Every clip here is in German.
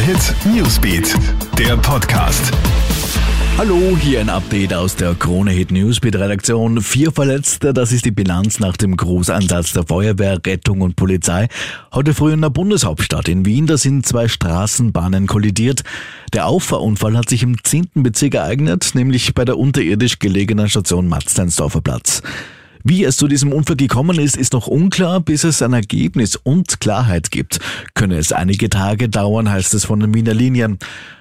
Hit Newsbeat, der Podcast. Hallo, hier ein Update aus der Krone Hit Newsbeat Redaktion. Vier Verletzte, das ist die Bilanz nach dem Großeinsatz der Feuerwehr, Rettung und Polizei. Heute früh in der Bundeshauptstadt in Wien, da sind zwei Straßenbahnen kollidiert. Der Auffahrunfall hat sich im 10. Bezirk ereignet, nämlich bei der unterirdisch gelegenen Station Matzleinsdorfer Platz. Wie es zu diesem Unfall gekommen ist, ist noch unklar, bis es ein Ergebnis und Klarheit gibt. Könne es einige Tage dauern, heißt es von den Wiener Linien.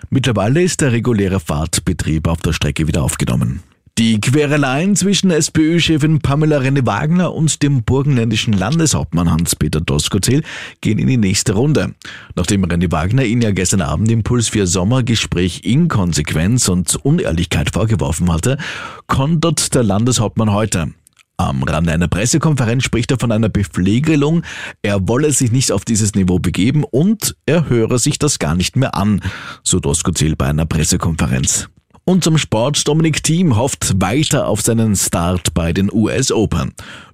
Mittlerweile ist der reguläre Fahrtbetrieb auf der Strecke wieder aufgenommen. Die Quereleien zwischen SPÖ-Chefin Pamela Renne-Wagner und dem burgenländischen Landeshauptmann Hans-Peter Doskozil gehen in die nächste Runde. Nachdem Renne-Wagner ihn ja gestern Abend im Puls 4 Sommergespräch Inkonsequenz und Unehrlichkeit vorgeworfen hatte, kontert der Landeshauptmann heute. Am Rande einer Pressekonferenz spricht er von einer Bepflegelung. Er wolle sich nicht auf dieses Niveau begeben und er höre sich das gar nicht mehr an, so Doskozil bei einer Pressekonferenz. Und zum Sport Dominik Thiem hofft weiter auf seinen Start bei den US Open.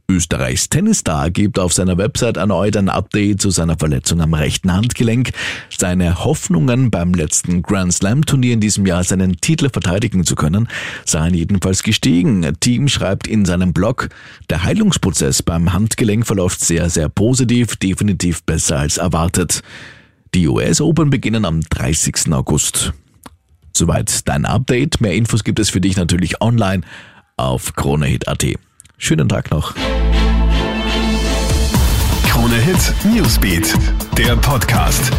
Österreichs Tennisstar gibt auf seiner Website erneut ein Update zu seiner Verletzung am rechten Handgelenk. Seine Hoffnungen beim letzten Grand Slam Turnier in diesem Jahr seinen Titel verteidigen zu können, seien jedenfalls gestiegen. Team schreibt in seinem Blog, der Heilungsprozess beim Handgelenk verläuft sehr, sehr positiv, definitiv besser als erwartet. Die US Open beginnen am 30. August. Soweit dein Update. Mehr Infos gibt es für dich natürlich online auf kronehit.at. Schönen Tag noch. Krone Hit Newsbeat, der Podcast.